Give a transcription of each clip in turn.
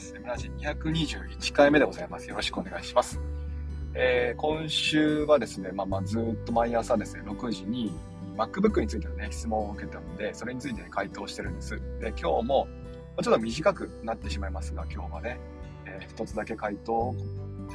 ます。村地221回目でございます。よろしくお願いします。えー、今週はですね、まあ、まあずっと毎朝ですね、6時に MacBook についてのね、質問を受けたので、それについて、ね、回答してるんです。で、今日も、ちょっと短くなってしまいますが、今日はね、えー、一つだけ回答を、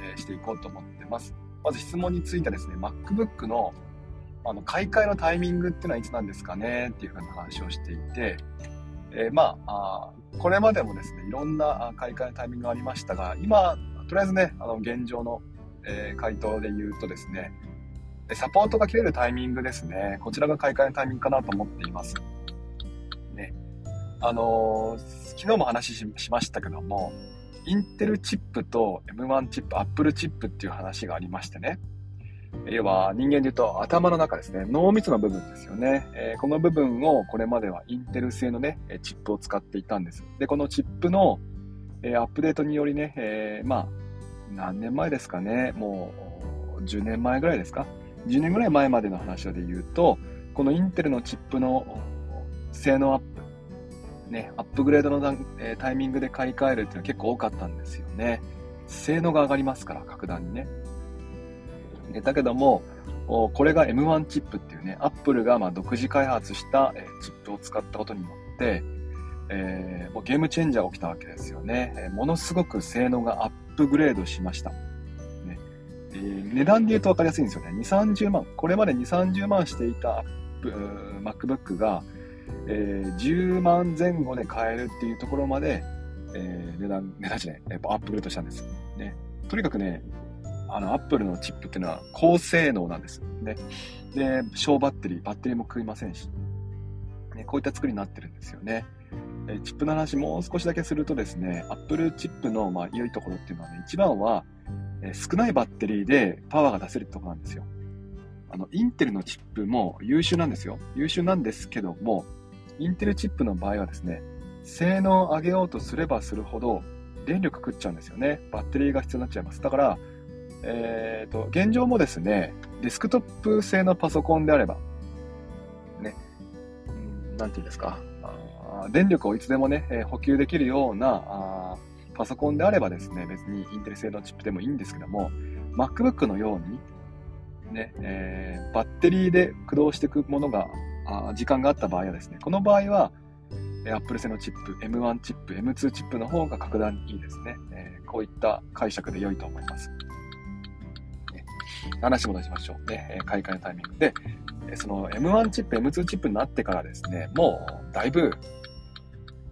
えー、していこうと思ってます。まず質問についてですね、MacBook のあの買い替えのタイミングっていうのはいつなんですかねっていうふうな話をしていて、えー、まあこれまでもですねいろんな買い替えのタイミングがありましたが今とりあえずねあの現状の、えー、回答で言うとですねサポートが切れるタイミングですね。こちらが買い替えのタイミングかなと思っています。ね。あのー、昨日も話しましたけどもインテルチップと M1 チップ、Apple チップっていう話がありましてね。要は人間で言うと頭の中ですね、脳みその部分ですよね。えー、この部分をこれまではインテル製のね、チップを使っていたんです。で、このチップの、えー、アップデートによりね、えー、まあ、何年前ですかね、もう10年前ぐらいですか ?10 年ぐらい前までの話で言うと、このインテルのチップの性能アップ、ね、アップグレードのえタイミングで買い替えるっていうのは結構多かったんですよね。性能が上がりますから、格段にね。だけども、これが M1 チップっていうね、アップルがま独自開発したチップを使ったことによって、えー、もうゲームチェンジャーが起きたわけですよね。えものすごく性能がアップグレードしました。ねえー、値段で言うと分かりやすいんですよね。2、30万。これまで2、30万していたアップ MacBook が、えー、10万前後で買えるっていうところまで、えー、値段、値段じゃない、アップグレードしたんです。ね、とにかくね、あの、アップルのチップっていうのは高性能なんですね。で、省バッテリー、バッテリーも食いませんし、ね、こういった作りになってるんですよね。えチップの話もう少しだけするとですね、アップルチップのまあ良いところっていうのはね、一番は、え少ないバッテリーでパワーが出せるってところなんですよ。あの、インテルのチップも優秀なんですよ。優秀なんですけども、インテルチップの場合はですね、性能を上げようとすればするほど電力食っちゃうんですよね。バッテリーが必要になっちゃいます。だから、え、ー、と、現状もですね、デスクトップ製のパソコンであれば、ね、うん、なんていうんですか、電力をいつでもね、えー、補給できるようなあパソコンであればですね、別にインテル製のチップでもいいんですけども、MacBook のように、ね、えー、バッテリーで駆動していくものが、あ時間があった場合はですね、この場合は、Apple 製のチップ、M1 チップ、M2 チップの方が格段にいいですね。えー、こういった解釈で良いと思います。話戻しましょう。ね、買い替えのタイミングで、その M1 チップ、M2 チップになってからですね、もうだいぶ、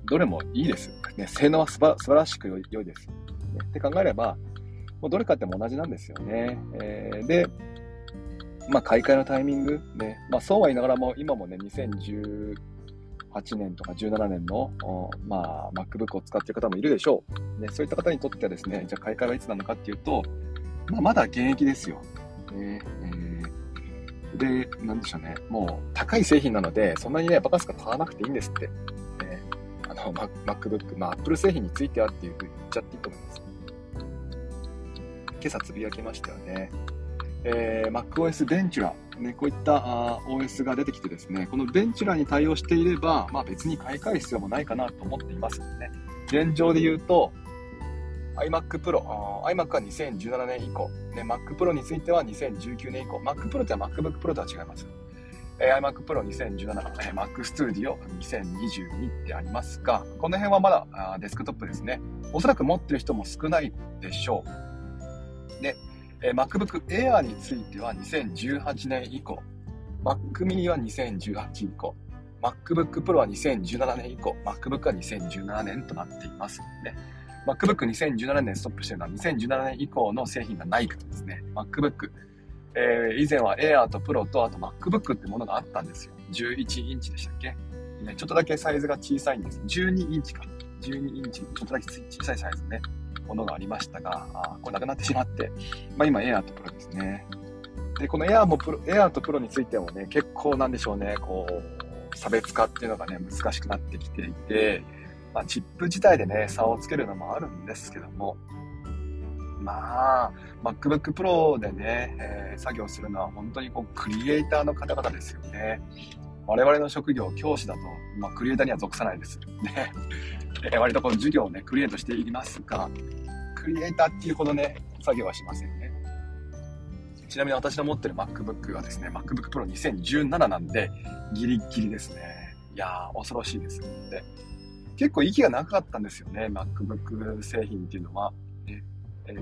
どれもいいです。ね、性能は素晴らしく良いです。ね、って考えれば、もうどれ買っても同じなんですよね。えー、で、まあ、買い替えのタイミング、ね、まあ、そうは言いながらも、今もね、2018年とか17年の、まあ、MacBook を使っている方もいるでしょう。ね、そういった方にとってはですね、じゃあ買い替えはいつなのかっていうと、まあ、まだ現役ですよ。ねえー、で、なんでしょうね。もう高い製品なので、そんなにね、バカスカ買わなくていいんですって。ね、あの、MacBook、まあ Apple 製品についてはっていうふうに言っちゃっていいと思います。今朝つぶやきましたよね。えー、MacOS ベンチュラ、ね、こういったあ OS が出てきてですね、このベンチュラに対応していれば、まあ別に買い替える必要もないかなと思っていますね。現状で言うと、iMac Pro、iMac は2017年以降、ね、Mac Pro については2019年以降、Mac Pro っては MacBook Pro とは違います。えー、iMac Pro 2017、えー、Mac Studio 2022ってありますが、この辺はまだあデスクトップですね。おそらく持ってる人も少ないでしょう。で、えー、MacBook Air については2018年以降、Mac mini は2018以降、MacBook Pro は2017年以降、MacBook は2017年となっています。ね。MacBook 2017年ストップしてるのは2017年以降の製品がないことですね。MacBook、えー、以前は Air と Pro とあと MacBook ってものがあったんですよ。11インチでしたっけ？ね、ちょっとだけサイズが小さいんです。12インチか。12インチ、ちょっとだけ小さいサイズね、ものがありましたが、あこれなくなってしまって、まあ今 Air と Pro ですね。で、この Air も Pro、Air と Pro についてもね、結構なんでしょうね、こう、差別化っていうのがね、難しくなってきていて、まあ、チップ自体でね、差をつけるのもあるんですけども、まあ、MacBook Pro でね、えー、作業するのは本当にこうクリエイターの方々ですよね。我々の職業、教師だと、まあ、クリエイターには属さないです。ね。え割とこの授業をね、クリエイトしていますが、クリエイターっていうほどね、作業はしませんね。ちなみに私の持ってる MacBook はですね、MacBook Pro 2017なんで、ギリギリですね。いやー、恐ろしいです。で、結構息が長かったんですよね、MacBook 製品っていうのは。ね、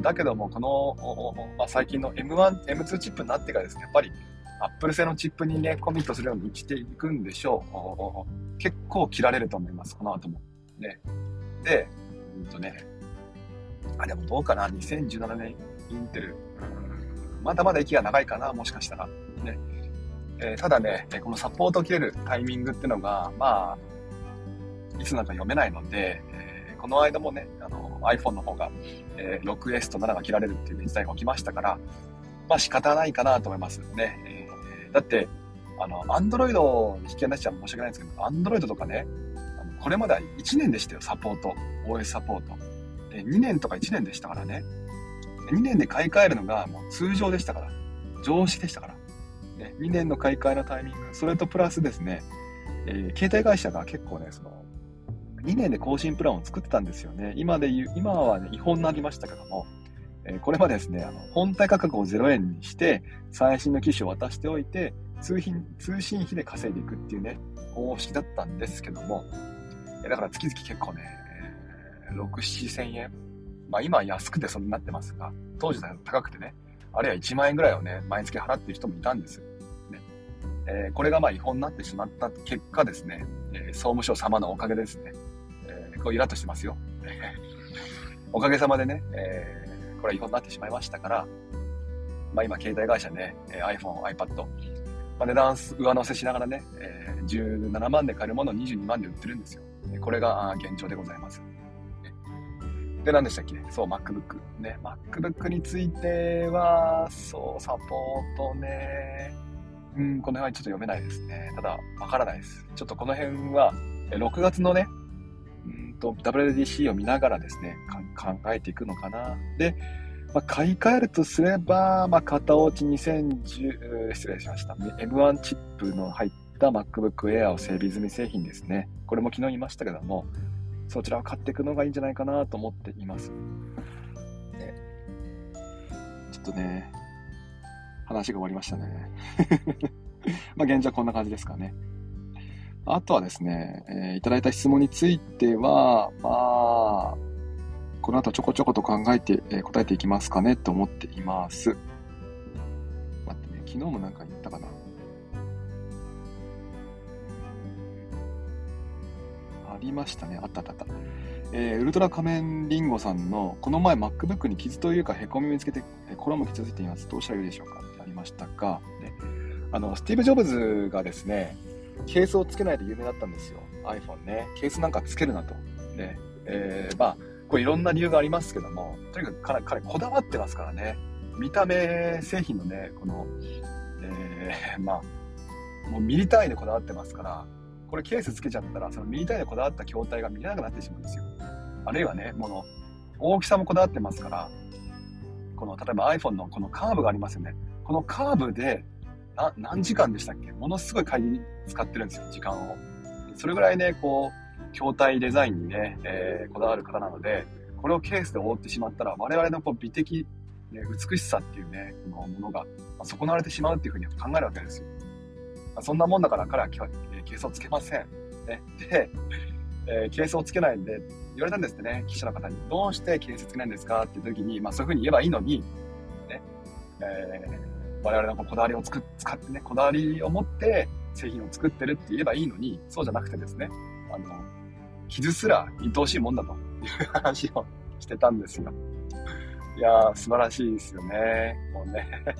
だけども、この、まあ、最近の M1、M2 チップになってからですね、やっぱり Apple 製のチップにね、コミットするように生きていくんでしょう。結構切られると思います、この後も。ね。で、うんとね、あ、でもどうかな、2017年インテル、まだまだ息が長いかな、もしかしたら。ね。えー、ただね、このサポート切れるタイミングっていうのが、まあ、いつなんか読めないので、えー、この間もね、あの iPhone の方が、えー、6S と7が切られるっていう事態が起きましたから、まあ仕方ないかなと思いますね。えー、だって、あの、Android に引き離しちゃ申し訳ないんですけど、Android とかね、あのこれまでは1年でしたよ、サポート。OS サポート。で2年とか1年でしたからね。2年で買い替えるのがもう通常でしたから。常識でしたから。ね、2年の買い替えのタイミング、それとプラスですね、えー、携帯会社が結構ね、その、2年で更新プランを作ってたんですよね。今で言う、今はね、違法になりましたけども、えー、これまですね、あの、本体価格を0円にして、最新の機種を渡しておいて、通信、通信費で稼いでいくっていうね、方式だったんですけども、だから月々結構ね、6、7千円。まあ今は安くてそんなになってますが、当時だと高くてね、あるいは1万円ぐらいをね、毎月払ってる人もいたんですよ。ねえー、これがまあ違法になってしまった結果ですね、えー、総務省様のおかげですね、こうイラッとしてますよ。おかげさまでね、えー、これは違法になってしまいましたから、まあ今携帯会社ね、iPhone、iPad、まあ、値段上乗せしながらね、えー、17万で買えるものを22万で売ってるんですよ。これが現状でございます。で、何でしたっけ？そう、MacBook。ね、MacBook については、そう、サポートね。うん、この辺はちょっと読めないですね。ただ、わからないです。ちょっとこの辺は、6月のね、と、WDC を見ながらですね、考えていくのかな。で、まあ、買い替えるとすれば、まあ、型落ち2010、失礼しました。M1 チップの入った MacBook Air を整備済み製品ですね。これも昨日言いましたけども、そちらを買っていくのがいいんじゃないかなと思っています。ね、ちょっとね、話が終わりましたね。まあ現状はこんな感じですかね。あとはですね、えー、いただいた質問については、まあ、この後ちょこちょこと考えて、えー、答えていきますかねと思っています。待ってね、昨日もなんか言ったかな。ありましたね。あったあったあった。えー、ウルトラ仮面リンゴさんの、この前 MacBook に傷というか凹み見つけて、えー、これも傷ついています。どうしたらいいでしょうかってありましたが、ね、あの、スティーブ・ジョブズがですね、ケースをつけないで有名だったんですよ。iPhone ね。ケースなんかつけるなと。ね。えー、まあ、これいろんな理由がありますけども、とにかく彼、彼こだわってますからね。見た目製品のね、この、えー、まあ、もうミリ単位でこだわってますから、これケースつけちゃったら、そのミリ単位でこだわった筐体が見えなくなってしまうんですよ。あるいはね、もの、大きさもこだわってますから、この、例えば iPhone のこのカーブがありますよね。このカーブで、な、何時間でしたっけ？ものすごい会議に使ってるんですよ、時間を。それぐらいね、こう、筐体デザインにね、えー、こだわる方なので、これをケースで覆ってしまったら、我々のこう美的、ね、美しさっていうね、このものが、ま損なわれてしまうっていうふうに考えるわけですよ。そんなもんだから彼はケースをつけません。ね、で、えー、ケースをつけないんで、言われたんですってね、記者の方に。どうしてケースつけないんですか？っていう時に、まあそういうふうに言えばいいのに、ね、えー、我々のこだわりをつく使ってね、こだわりを持って製品を作ってるって言えばいいのに、そうじゃなくてですね、あの、傷すら愛おしいもんだという 話をしてたんですよ。いやー、素晴らしいですよね。もうね。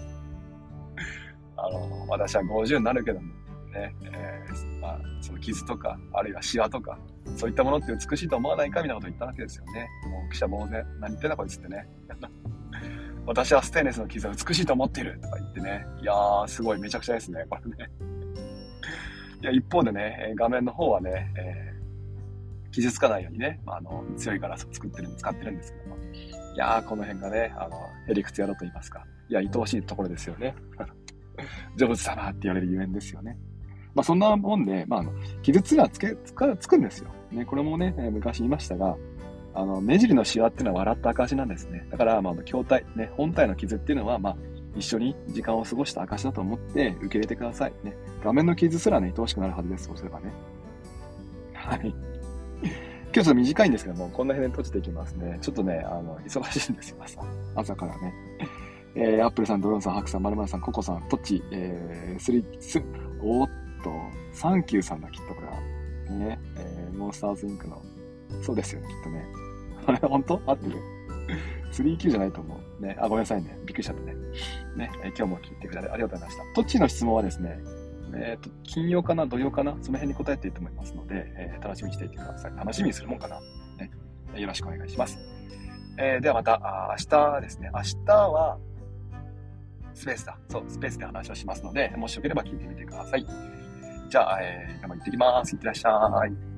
あの、私は50になるけども、ね、えー、まあ、その傷とか、あるいはシワとか、そういったものって美しいと思わないかみたいなことを言ったわけですよね。もう記者呆然、何言ってんだこいつってね。私はステンレスの傷は美しいと思っているとか言ってね。いやー、すごい、めちゃくちゃですね、これね。いや、一方でね、画面の方はね、えー、傷つかないようにね、まあ、あの、強いガラスを作ってる、使ってるんですけども。いやー、この辺がね、あの、へりくつやろと言いますか。いや、愛おしいところですよね。ジョブズ様って言われるゆえんですよね。まあそんなもんで、まああの、傷つがつけ、つか、つくんですよ。ね、これもね、昔言いましたが、あの、目尻のシワっていうのは笑った証なんですね。だから、まあ、筐体、ね、本体の傷っていうのは、まあ、一緒に時間を過ごした証だと思って受け入れてください。ね。画面の傷すらね、愛おしくなるはずです。そうすればね。はい。今日ちょっと短いんですけども、こんな辺で閉じていきますね。ちょっとね、あの、忙しいんですよ、朝。朝からね。えー、アップルさん、ドローンさん、ハクさん、マルマルさん、ココさん、トッチ、えー、スリ、ス、おーっと、サンキューさんだ、きっとこれは。ね、えー、モンスターズインクの、そうですよね、きっとね。あれ、本当？合ってる ?3Q じゃないと思う。ね、あ、ごめんなさいね。びっくりしちゃったね。ね、え、今日も聞いてくれてありがとうございました。トッチの質問はですね、えっ、ー、と、金曜かな、土曜かな、その辺に答えていいと思いますので、えー、楽しみにしていてください。楽しみにするもんかな？ね、よろしくお願いします。えー、ではまた、明日ですね。明日は、スペースだ。そう、スペースで話をしますので、もしよければ聞いてみてください。じゃあ、えー、今行ってきます。いってらっしゃい。